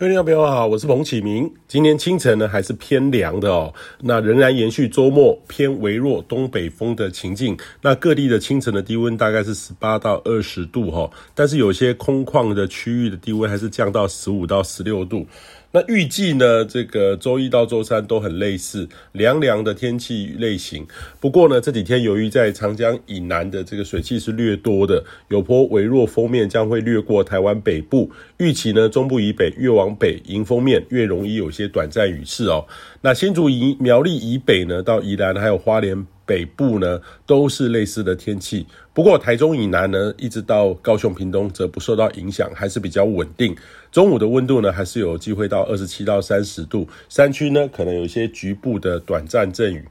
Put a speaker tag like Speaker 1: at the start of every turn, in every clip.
Speaker 1: 各位朋友好，我是彭启明。今天清晨呢还是偏凉的哦，那仍然延续周末偏微弱东北风的情境。那各地的清晨的低温大概是十八到二十度哈，但是有些空旷的区域的低温还是降到十五到十六度。那预计呢，这个周一到周三都很类似凉凉的天气类型。不过呢，这几天由于在长江以南的这个水汽是略多的，有波微弱锋面将会掠过台湾北部。预期呢，中部以北越往北迎风面越容易有些短暂雨势哦。那新竹以苗栗以北呢，到宜兰还有花莲。北部呢都是类似的天气，不过台中以南呢，一直到高雄、屏东则不受到影响，还是比较稳定。中午的温度呢，还是有机会到二十七到三十度，山区呢可能有一些局部的短暂阵雨。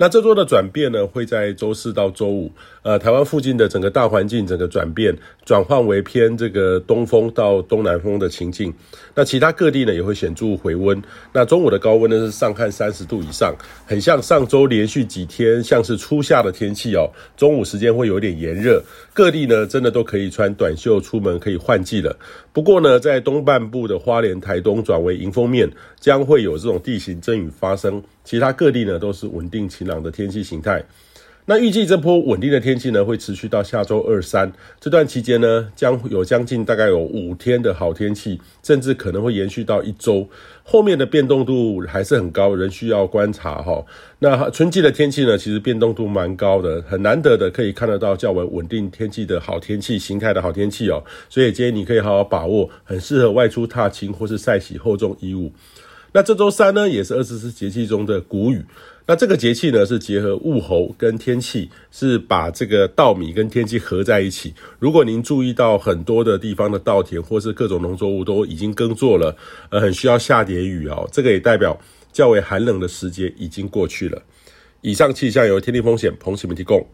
Speaker 1: 那这周的转变呢，会在周四到周五，呃，台湾附近的整个大环境整个转变，转换为偏这个东风到东南风的情境。那其他各地呢，也会显著回温。那中午的高温呢，是上看三十度以上，很像上周连续几天像是初夏的天气哦。中午时间会有点炎热，各地呢真的都可以穿短袖出门，可以换季了。不过呢，在东半部的花莲、台东转为迎风面，将会有这种地形阵雨发生。其他各地呢都是稳定晴朗的天气形态。那预计这波稳定的天气呢会持续到下周二三，这段期间呢将有将近大概有五天的好天气，甚至可能会延续到一周。后面的变动度还是很高，仍需要观察哈。那春季的天气呢，其实变动度蛮高的，很难得的可以看得到较为稳定天气的好天气形态的好天气哦。所以建议你可以好好把握，很适合外出踏青或是晒洗厚重衣物。那这周三呢，也是二十四节气中的谷雨。那这个节气呢，是结合物候跟天气，是把这个稻米跟天气合在一起。如果您注意到很多的地方的稻田或是各种农作物都已经耕作了，呃，很需要下点雨哦。这个也代表较为寒冷的时节已经过去了。以上气象由天地风险彭启明提供。